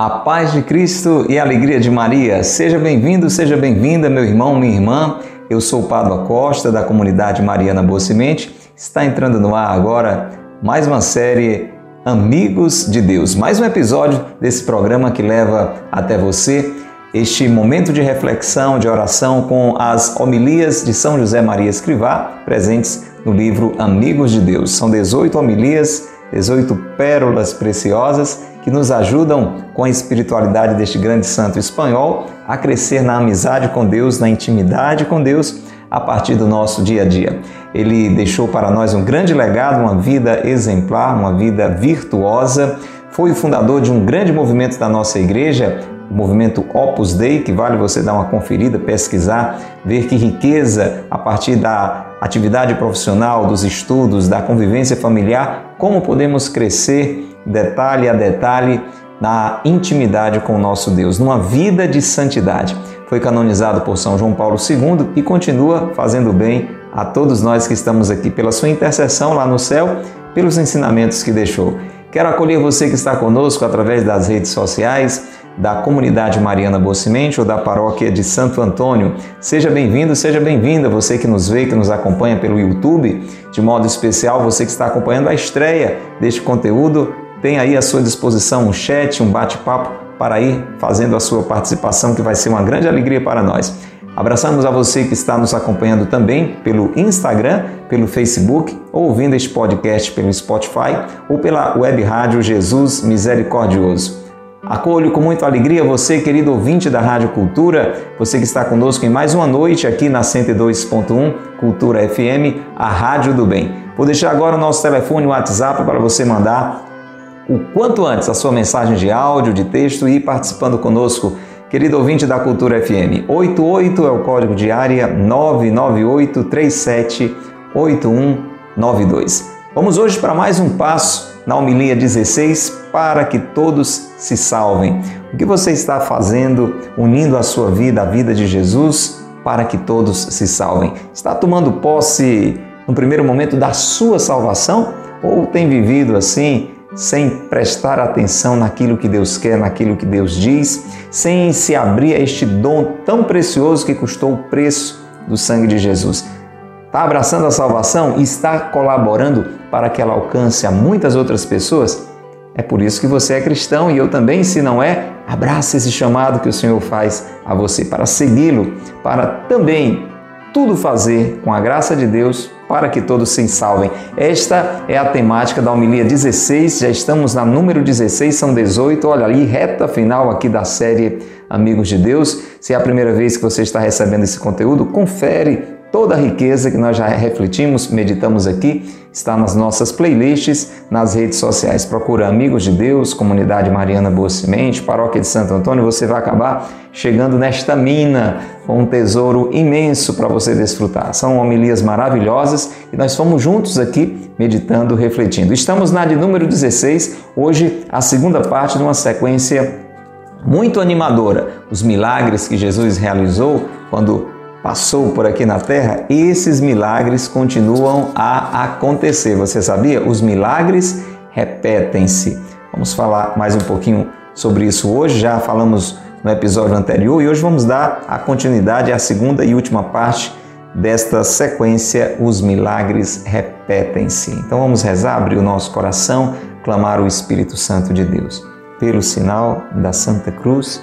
A paz de Cristo e a alegria de Maria. Seja bem-vindo, seja bem-vinda, meu irmão, minha irmã. Eu sou o Padre Costa, da comunidade Mariana Boa Semente. Está entrando no ar agora mais uma série Amigos de Deus. Mais um episódio desse programa que leva até você este momento de reflexão, de oração com as homilias de São José Maria Escrivá, presentes no livro Amigos de Deus. São 18 homilias, 18 pérolas preciosas que nos ajudam com a espiritualidade deste grande santo espanhol a crescer na amizade com Deus, na intimidade com Deus a partir do nosso dia a dia. Ele deixou para nós um grande legado, uma vida exemplar, uma vida virtuosa. Foi o fundador de um grande movimento da nossa igreja, o movimento Opus Dei, que vale você dar uma conferida, pesquisar, ver que riqueza a partir da atividade profissional, dos estudos, da convivência familiar, como podemos crescer detalhe a detalhe, na intimidade com o nosso Deus, numa vida de santidade. Foi canonizado por São João Paulo II e continua fazendo bem a todos nós que estamos aqui pela sua intercessão lá no céu, pelos ensinamentos que deixou. Quero acolher você que está conosco através das redes sociais, da comunidade Mariana Bocimente ou da paróquia de Santo Antônio. Seja bem-vindo, seja bem-vinda, você que nos vê, que nos acompanha pelo YouTube, de modo especial você que está acompanhando a estreia deste conteúdo tem aí à sua disposição um chat, um bate-papo para ir fazendo a sua participação, que vai ser uma grande alegria para nós. Abraçamos a você que está nos acompanhando também pelo Instagram, pelo Facebook, ou ouvindo este podcast pelo Spotify ou pela web rádio Jesus Misericordioso. Acolho com muita alegria você, querido ouvinte da Rádio Cultura, você que está conosco em mais uma noite aqui na 102.1 Cultura FM, a Rádio do Bem. Vou deixar agora o nosso telefone, o WhatsApp, para você mandar o quanto antes a sua mensagem de áudio, de texto e ir participando conosco. Querido ouvinte da Cultura FM, 88 é o código de área 998 37 8192. Vamos hoje para mais um passo na homilia 16 para que todos se salvem. O que você está fazendo unindo a sua vida à vida de Jesus para que todos se salvem? Está tomando posse no primeiro momento da sua salvação ou tem vivido assim sem prestar atenção naquilo que Deus quer, naquilo que Deus diz, sem se abrir a este dom tão precioso que custou o preço do sangue de Jesus. Está abraçando a salvação e está colaborando para que ela alcance a muitas outras pessoas? É por isso que você é cristão e eu também, se não é, abraça esse chamado que o Senhor faz a você para segui-lo, para também tudo fazer com a graça de Deus para que todos se salvem. Esta é a temática da homilia 16, já estamos na número 16, são 18, olha ali, reta final aqui da série Amigos de Deus. Se é a primeira vez que você está recebendo esse conteúdo, confere Toda a riqueza que nós já refletimos, meditamos aqui, está nas nossas playlists, nas redes sociais. Procura Amigos de Deus, Comunidade Mariana Boa Semente, Paróquia de Santo Antônio, você vai acabar chegando nesta mina com um tesouro imenso para você desfrutar. São homilias maravilhosas e nós fomos juntos aqui meditando, refletindo. Estamos na de número 16, hoje a segunda parte de uma sequência muito animadora. Os milagres que Jesus realizou quando passou por aqui na terra, esses milagres continuam a acontecer. Você sabia? Os milagres repetem-se. Vamos falar mais um pouquinho sobre isso hoje. Já falamos no episódio anterior e hoje vamos dar a continuidade à segunda e última parte desta sequência. Os milagres repetem-se. Então vamos rezar, abrir o nosso coração, clamar o Espírito Santo de Deus. Pelo sinal da Santa Cruz,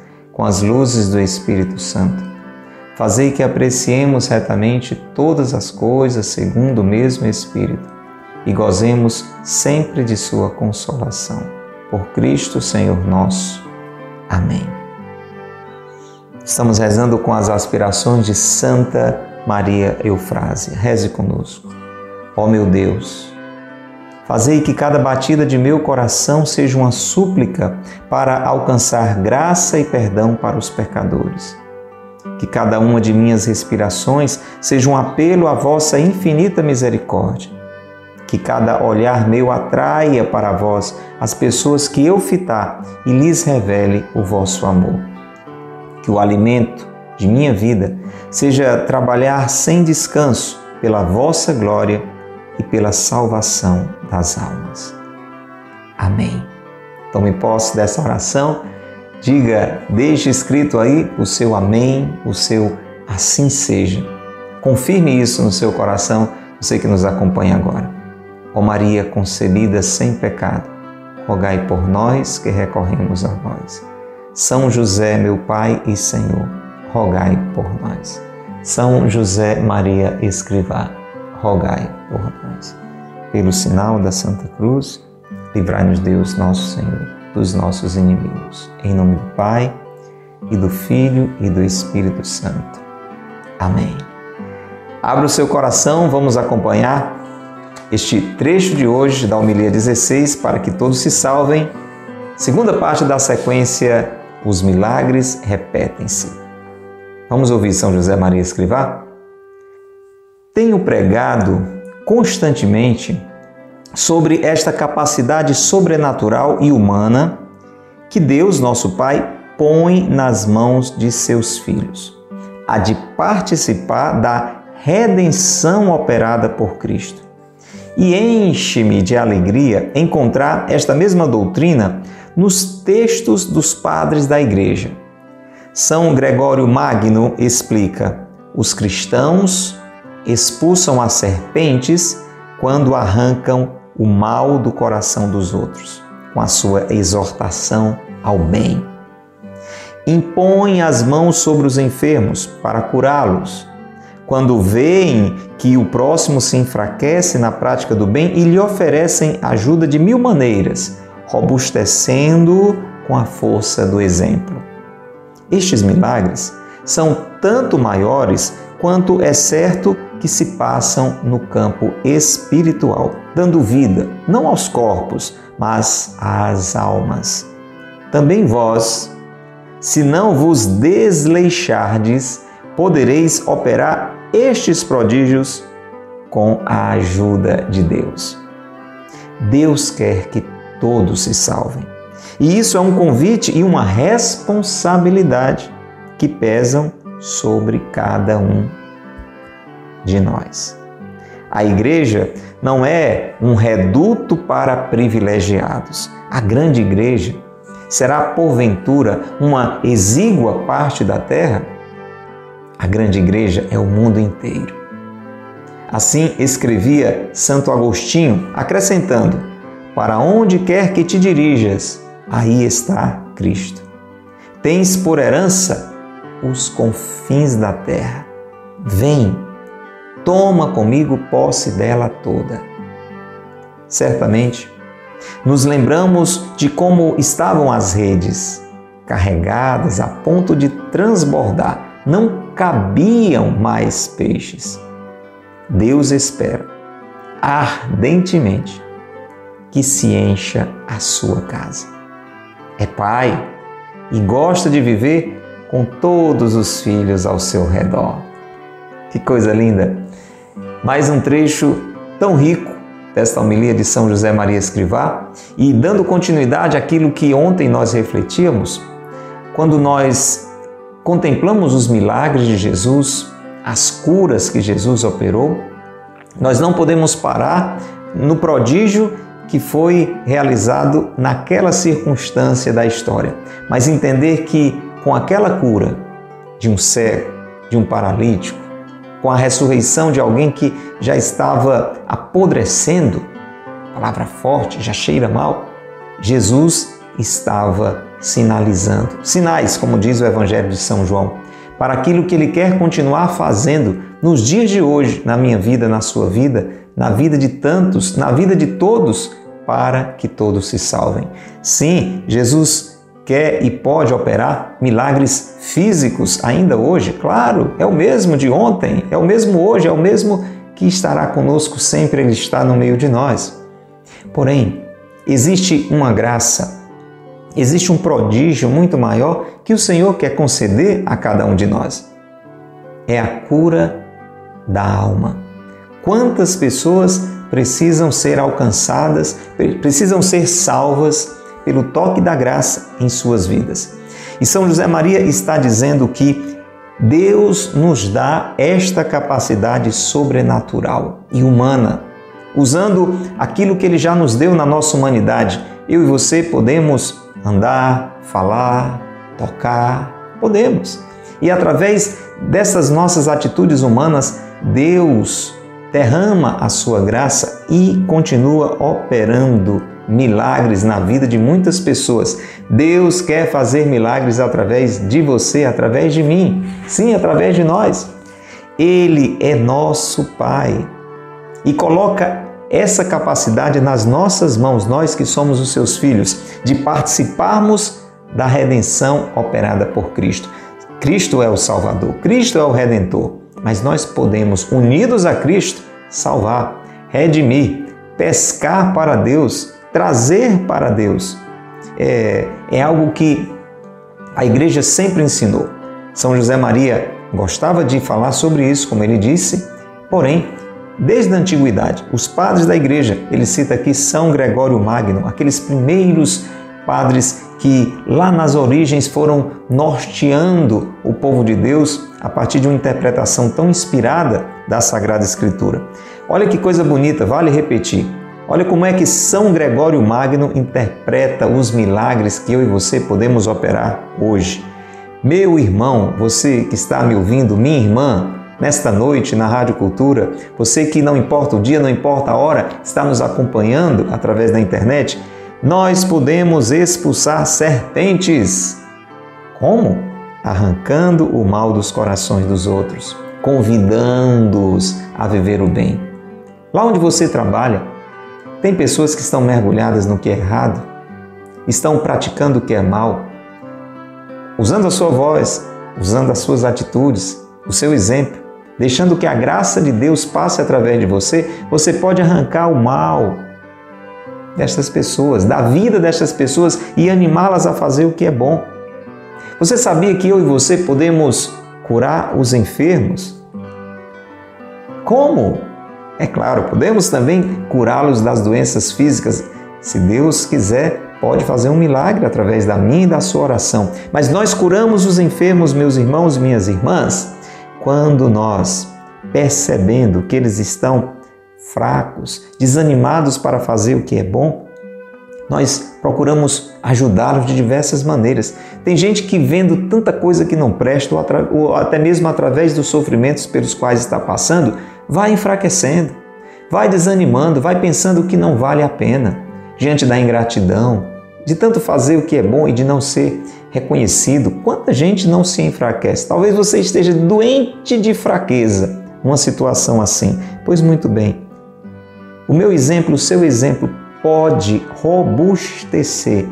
com as luzes do Espírito Santo. Fazei que apreciemos retamente todas as coisas segundo o mesmo Espírito e gozemos sempre de Sua consolação. Por Cristo, Senhor nosso. Amém. Estamos rezando com as aspirações de Santa Maria Eufrásia. Reze conosco. Ó meu Deus, fazei que cada batida de meu coração seja uma súplica para alcançar graça e perdão para os pecadores. Que cada uma de minhas respirações seja um apelo à vossa infinita misericórdia. Que cada olhar meu atraia para vós as pessoas que eu fitar e lhes revele o vosso amor que o alimento de minha vida seja trabalhar sem descanso pela vossa glória e pela salvação das almas. Amém. Tome posse dessa oração, diga, deixe escrito aí o seu amém, o seu assim seja. Confirme isso no seu coração, você que nos acompanha agora. Ó Maria concebida sem pecado, rogai por nós que recorremos a vós. São José, meu Pai e Senhor, rogai por nós. São José Maria Escrivá, rogai por nós. Pelo sinal da Santa Cruz, livrai-nos Deus, nosso Senhor, dos nossos inimigos. Em nome do Pai, e do Filho e do Espírito Santo. Amém. Abra o seu coração, vamos acompanhar este trecho de hoje da homilia 16 para que todos se salvem. Segunda parte da sequência os milagres repetem-se. Vamos ouvir São José Maria Escrivá? Tenho pregado constantemente sobre esta capacidade sobrenatural e humana que Deus, nosso Pai, põe nas mãos de seus filhos, a de participar da redenção operada por Cristo. E enche-me de alegria encontrar esta mesma doutrina nos textos dos padres da Igreja. São Gregório Magno explica: os cristãos expulsam as serpentes quando arrancam o mal do coração dos outros, com a sua exortação ao bem. Impõem as mãos sobre os enfermos para curá-los. Quando veem que o próximo se enfraquece na prática do bem e lhe oferecem ajuda de mil maneiras, robustecendo com a força do exemplo. Estes milagres são tanto maiores quanto é certo que se passam no campo espiritual, dando vida não aos corpos, mas às almas. Também vós, se não vos desleixardes, podereis operar estes prodígios com a ajuda de Deus. Deus quer que todos se salvem. E isso é um convite e uma responsabilidade que pesam sobre cada um de nós. A igreja não é um reduto para privilegiados. A grande igreja será, porventura, uma exígua parte da terra? A grande igreja é o mundo inteiro. Assim escrevia Santo Agostinho, acrescentando: para onde quer que te dirijas, aí está Cristo. Tens por herança os confins da terra. Vem, toma comigo posse dela toda. Certamente, nos lembramos de como estavam as redes, carregadas a ponto de transbordar, não cabiam mais peixes. Deus espera ardentemente que se encha a sua casa. É pai e gosta de viver com todos os filhos ao seu redor. Que coisa linda! Mais um trecho tão rico desta homilia de São José Maria Escrivá e dando continuidade àquilo que ontem nós refletíamos, quando nós contemplamos os milagres de Jesus, as curas que Jesus operou, nós não podemos parar no prodígio que foi realizado naquela circunstância da história, mas entender que com aquela cura de um cego, de um paralítico, com a ressurreição de alguém que já estava apodrecendo, palavra forte, já cheira mal, Jesus estava sinalizando. Sinais, como diz o Evangelho de São João, para aquilo que ele quer continuar fazendo nos dias de hoje, na minha vida, na sua vida, na vida de tantos, na vida de todos, para que todos se salvem. Sim, Jesus quer e pode operar milagres físicos ainda hoje? Claro, é o mesmo de ontem, é o mesmo hoje, é o mesmo que estará conosco sempre, Ele está no meio de nós. Porém, existe uma graça, existe um prodígio muito maior que o Senhor quer conceder a cada um de nós. É a cura da alma. Quantas pessoas precisam ser alcançadas, precisam ser salvas pelo toque da graça em suas vidas. E São José Maria está dizendo que Deus nos dá esta capacidade sobrenatural e humana, usando aquilo que Ele já nos deu na nossa humanidade. Eu e você podemos andar, falar, tocar, podemos. E através dessas nossas atitudes humanas, Deus derrama a sua graça e continua operando milagres na vida de muitas pessoas. Deus quer fazer milagres através de você, através de mim, sim, através de nós. Ele é nosso Pai e coloca essa capacidade nas nossas mãos, nós que somos os seus filhos, de participarmos da redenção operada por Cristo. Cristo é o Salvador, Cristo é o Redentor, mas nós podemos, unidos a Cristo, salvar, redimir, pescar para Deus trazer para Deus. É, é algo que a igreja sempre ensinou. São José Maria gostava de falar sobre isso, como ele disse, porém, desde a antiguidade, os padres da igreja, ele cita aqui São Gregório Magno, aqueles primeiros padres que lá nas origens foram norteando o povo de Deus a partir de uma interpretação tão inspirada da Sagrada Escritura. Olha que coisa bonita, vale repetir. Olha como é que São Gregório Magno interpreta os milagres que eu e você podemos operar hoje. Meu irmão, você que está me ouvindo, minha irmã, nesta noite na Rádio Cultura, você que não importa o dia, não importa a hora, está nos acompanhando através da internet, nós podemos expulsar serpentes. Como? Arrancando o mal dos corações dos outros, convidando-os a viver o bem. Lá onde você trabalha, tem pessoas que estão mergulhadas no que é errado, estão praticando o que é mal, usando a sua voz, usando as suas atitudes, o seu exemplo, deixando que a graça de Deus passe através de você, você pode arrancar o mal destas pessoas, da vida destas pessoas e animá-las a fazer o que é bom. Você sabia que eu e você podemos curar os enfermos? Como? É claro, podemos também curá-los das doenças físicas. Se Deus quiser, pode fazer um milagre através da minha e da sua oração. Mas nós curamos os enfermos, meus irmãos minhas irmãs, quando nós, percebendo que eles estão fracos, desanimados para fazer o que é bom, nós procuramos ajudá-los de diversas maneiras. Tem gente que vendo tanta coisa que não presta, ou, até mesmo através dos sofrimentos pelos quais está passando, vai enfraquecendo, vai desanimando, vai pensando que não vale a pena, diante da ingratidão, de tanto fazer o que é bom e de não ser reconhecido. Quanta gente não se enfraquece? Talvez você esteja doente de fraqueza numa situação assim. Pois muito bem, o meu exemplo, o seu exemplo pode robustecer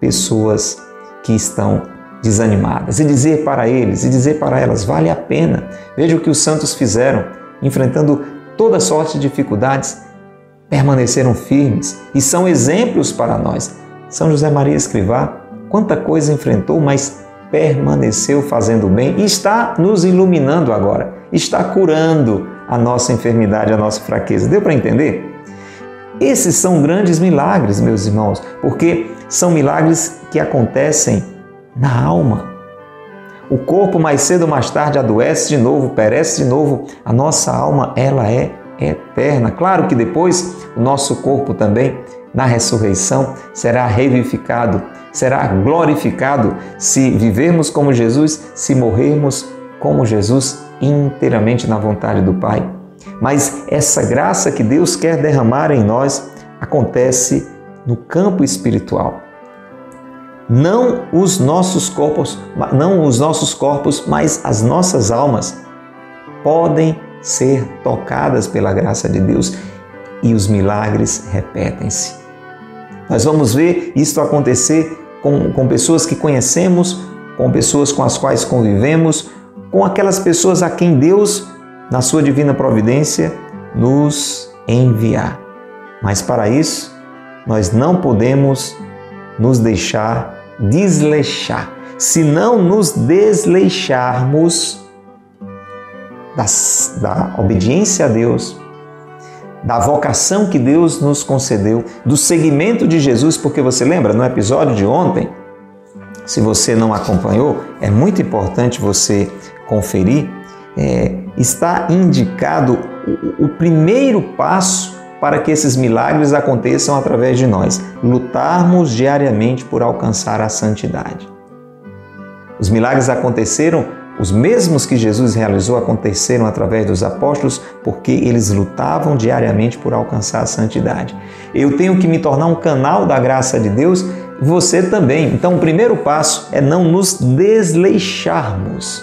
pessoas que estão desanimadas e dizer para eles e dizer para elas: vale a pena. Veja o que os santos fizeram enfrentando toda sorte de dificuldades, permaneceram firmes e são exemplos para nós. São José Maria Escrivá, quanta coisa enfrentou, mas permaneceu fazendo bem e está nos iluminando agora, está curando a nossa enfermidade, a nossa fraqueza. Deu para entender? Esses são grandes milagres, meus irmãos, porque são milagres que acontecem na alma, o corpo mais cedo ou mais tarde adoece de novo, perece de novo. A nossa alma, ela é eterna. Claro que depois o nosso corpo também, na ressurreição, será revivificado, será glorificado se vivermos como Jesus, se morrermos como Jesus inteiramente na vontade do Pai. Mas essa graça que Deus quer derramar em nós acontece no campo espiritual não os nossos corpos, não os nossos corpos, mas as nossas almas podem ser tocadas pela graça de Deus e os milagres repetem-se. Nós vamos ver isto acontecer com, com pessoas que conhecemos, com pessoas com as quais convivemos, com aquelas pessoas a quem Deus, na sua divina providência, nos enviar. Mas para isso, nós não podemos nos deixar desleixar. Se não nos desleixarmos das, da obediência a Deus, da vocação que Deus nos concedeu, do seguimento de Jesus, porque você lembra no episódio de ontem, se você não acompanhou, é muito importante você conferir, é, está indicado o, o primeiro passo para que esses milagres aconteçam através de nós, lutarmos diariamente por alcançar a santidade. Os milagres aconteceram os mesmos que Jesus realizou aconteceram através dos apóstolos porque eles lutavam diariamente por alcançar a santidade. Eu tenho que me tornar um canal da graça de Deus, você também. Então, o primeiro passo é não nos desleixarmos,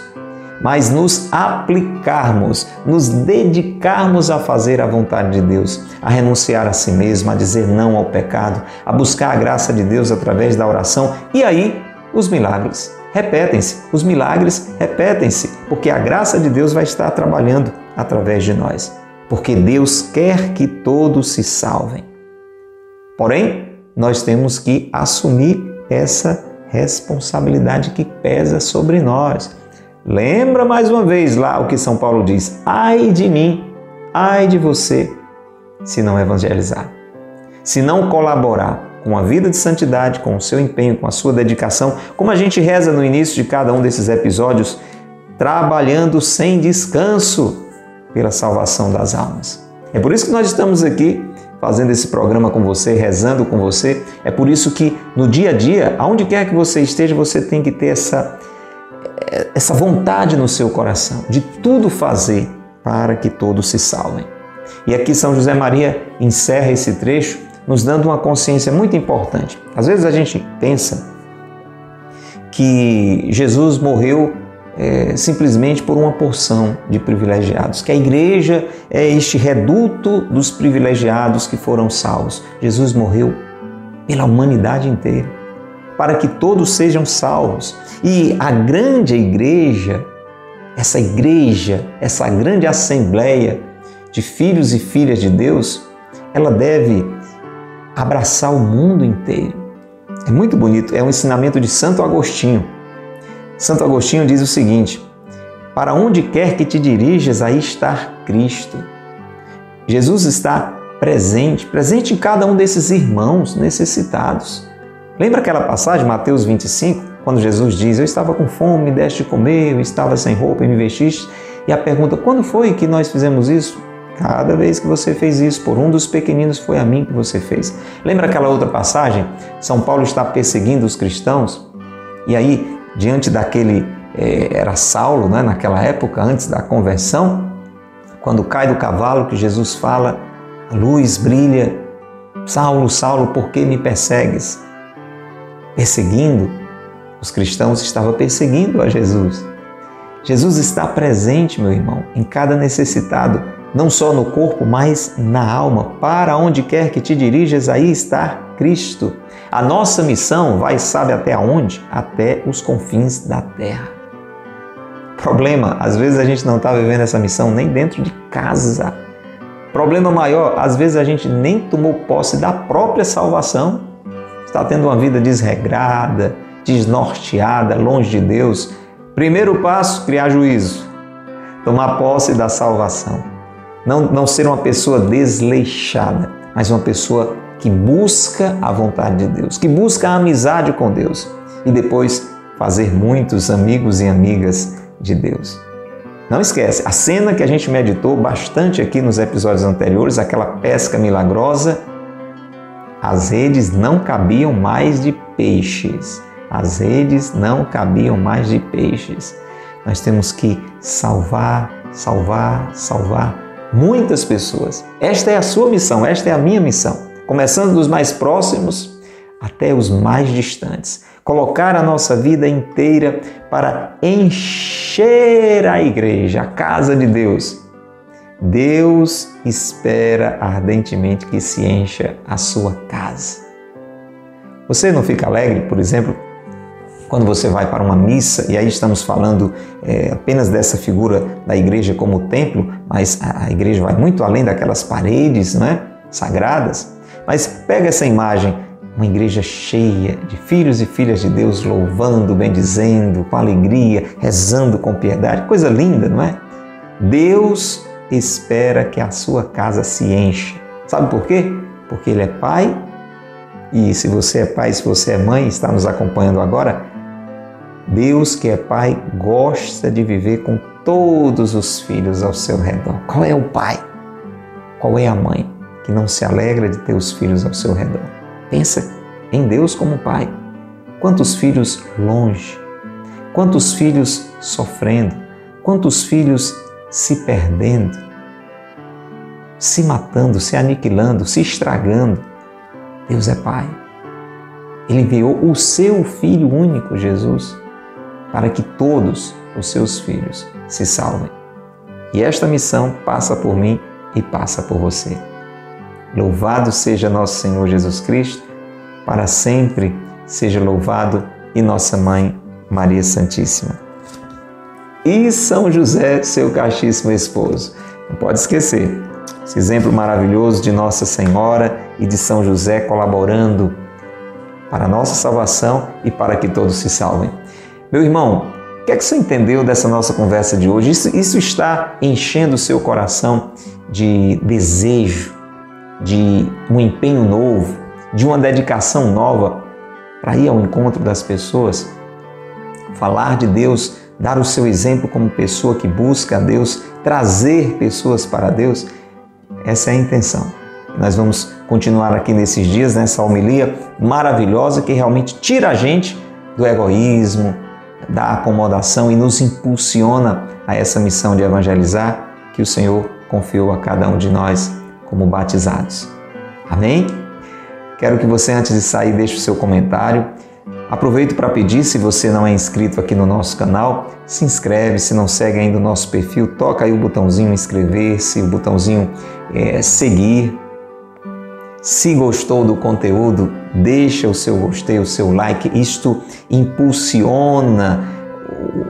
mas nos aplicarmos, nos dedicarmos a fazer a vontade de Deus, a renunciar a si mesmo, a dizer não ao pecado, a buscar a graça de Deus através da oração e aí os milagres repetem-se, os milagres repetem-se, porque a graça de Deus vai estar trabalhando através de nós, porque Deus quer que todos se salvem. Porém, nós temos que assumir essa responsabilidade que pesa sobre nós. Lembra mais uma vez lá o que São Paulo diz: ai de mim, ai de você, se não evangelizar, se não colaborar com a vida de santidade, com o seu empenho, com a sua dedicação, como a gente reza no início de cada um desses episódios, trabalhando sem descanso pela salvação das almas. É por isso que nós estamos aqui fazendo esse programa com você, rezando com você. É por isso que no dia a dia, aonde quer que você esteja, você tem que ter essa essa vontade no seu coração de tudo fazer para que todos se salvem. E aqui São José Maria encerra esse trecho nos dando uma consciência muito importante. Às vezes a gente pensa que Jesus morreu é, simplesmente por uma porção de privilegiados, que a igreja é este reduto dos privilegiados que foram salvos. Jesus morreu pela humanidade inteira, para que todos sejam salvos. E a grande igreja, essa igreja, essa grande assembleia de filhos e filhas de Deus, ela deve abraçar o mundo inteiro. É muito bonito, é um ensinamento de Santo Agostinho. Santo Agostinho diz o seguinte: Para onde quer que te dirijas, aí está Cristo. Jesus está presente, presente em cada um desses irmãos necessitados. Lembra aquela passagem, Mateus 25, quando Jesus diz: Eu estava com fome, me deste de comer, eu estava sem roupa e me vestiste? E a pergunta: Quando foi que nós fizemos isso? Cada vez que você fez isso por um dos pequeninos, foi a mim que você fez. Lembra aquela outra passagem? São Paulo está perseguindo os cristãos e aí, diante daquele. Eh, era Saulo, né, naquela época, antes da conversão, quando cai do cavalo, que Jesus fala: a luz brilha. Saulo, Saulo, por que me persegues? Perseguindo, os cristãos estavam perseguindo a Jesus. Jesus está presente, meu irmão, em cada necessitado não só no corpo, mas na alma. Para onde quer que te dirijas, aí está Cristo. A nossa missão vai, sabe até aonde? Até os confins da terra. Problema, às vezes a gente não está vivendo essa missão nem dentro de casa. Problema maior, às vezes a gente nem tomou posse da própria salvação. Está tendo uma vida desregrada, desnorteada, longe de Deus. Primeiro passo, criar juízo. Tomar posse da salvação. Não, não ser uma pessoa desleixada, mas uma pessoa que busca a vontade de Deus, que busca a amizade com Deus e depois fazer muitos amigos e amigas de Deus. Não esquece, a cena que a gente meditou bastante aqui nos episódios anteriores, aquela pesca milagrosa, as redes não cabiam mais de peixes. As redes não cabiam mais de peixes. Nós temos que salvar, salvar, salvar muitas pessoas. Esta é a sua missão, esta é a minha missão. Começando dos mais próximos até os mais distantes. Colocar a nossa vida inteira para encher a igreja, a casa de Deus. Deus espera ardentemente que se encha a sua casa. Você não fica alegre, por exemplo, quando você vai para uma missa, e aí estamos falando é, apenas dessa figura da igreja como templo, mas a igreja vai muito além daquelas paredes né, sagradas. Mas pega essa imagem, uma igreja cheia de filhos e filhas de Deus louvando, bendizendo, com alegria, rezando com piedade, coisa linda, não é? Deus espera que a sua casa se encha. Sabe por quê? Porque Ele é Pai e se você é pai, se você é mãe, está nos acompanhando agora, Deus que é pai gosta de viver com todos os filhos ao seu redor. Qual é o pai? Qual é a mãe que não se alegra de ter os filhos ao seu redor? Pensa em Deus como pai. Quantos filhos longe? Quantos filhos sofrendo? Quantos filhos se perdendo? Se matando, se aniquilando, se estragando? Deus é pai. Ele enviou o seu Filho único, Jesus, para que todos os seus filhos se salvem. E esta missão passa por mim e passa por você. Louvado seja nosso Senhor Jesus Cristo, para sempre seja louvado e nossa mãe Maria Santíssima. E São José, seu castíssimo esposo. Não pode esquecer, esse exemplo maravilhoso de Nossa Senhora e de São José colaborando para a nossa salvação e para que todos se salvem. Meu irmão, o que é que você entendeu dessa nossa conversa de hoje? Isso, isso está enchendo o seu coração de desejo, de um empenho novo, de uma dedicação nova para ir ao encontro das pessoas, falar de Deus, dar o seu exemplo como pessoa que busca a Deus, trazer pessoas para Deus. Essa é a intenção. Nós vamos continuar aqui nesses dias, nessa homilia maravilhosa que realmente tira a gente do egoísmo, da acomodação e nos impulsiona a essa missão de evangelizar que o Senhor confiou a cada um de nós como batizados. Amém? Quero que você, antes de sair, deixe o seu comentário. Aproveito para pedir, se você não é inscrito aqui no nosso canal, se inscreve, se não segue ainda o nosso perfil, toca aí o botãozinho inscrever-se, o botãozinho é, seguir. Se gostou do conteúdo, deixa o seu gostei, o seu like. Isto impulsiona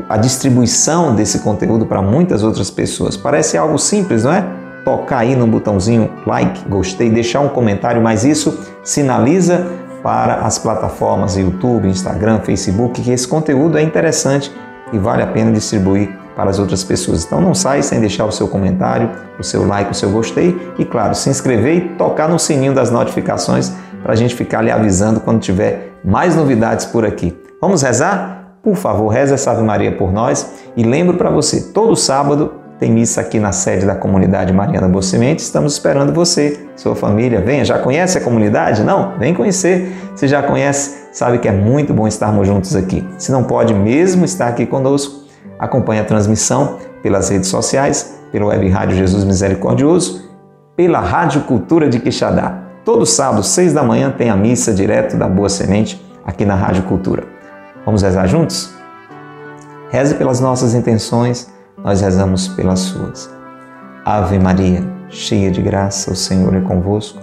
a distribuição desse conteúdo para muitas outras pessoas. Parece algo simples, não é? Tocar aí no botãozinho like, gostei, deixar um comentário, mas isso sinaliza para as plataformas YouTube, Instagram, Facebook que esse conteúdo é interessante e vale a pena distribuir para as outras pessoas. Então não sai sem deixar o seu comentário, o seu like, o seu gostei e, claro, se inscrever e tocar no sininho das notificações para a gente ficar lhe avisando quando tiver mais novidades por aqui. Vamos rezar? Por favor, reza essa Ave Maria por nós e lembro para você, todo sábado tem missa aqui na sede da comunidade Mariana Boa Semente. Estamos esperando você, sua família. Venha, já conhece a comunidade? Não? Vem conhecer. Se já conhece, sabe que é muito bom estarmos juntos aqui. Se não pode mesmo estar aqui conosco, Acompanhe a transmissão pelas redes sociais, pelo Web Rádio Jesus Misericordioso, pela Rádio Cultura de Quixadá. Todo sábado, seis da manhã, tem a missa direto da Boa Semente aqui na Rádio Cultura. Vamos rezar juntos? Reze pelas nossas intenções, nós rezamos pelas suas. Ave Maria, cheia de graça, o Senhor é convosco.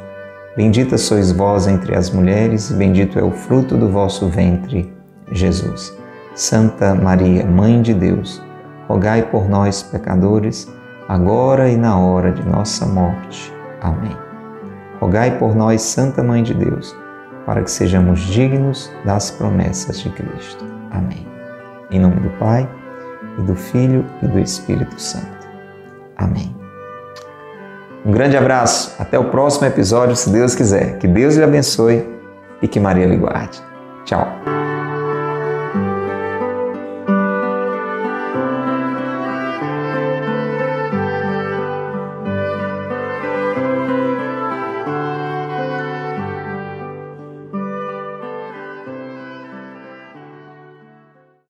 Bendita sois vós entre as mulheres, e bendito é o fruto do vosso ventre, Jesus. Santa Maria, Mãe de Deus, rogai por nós, pecadores, agora e na hora de nossa morte. Amém. Rogai por nós, Santa Mãe de Deus, para que sejamos dignos das promessas de Cristo. Amém. Em nome do Pai, e do Filho e do Espírito Santo. Amém. Um grande abraço, até o próximo episódio, se Deus quiser. Que Deus lhe abençoe e que Maria lhe guarde. Tchau.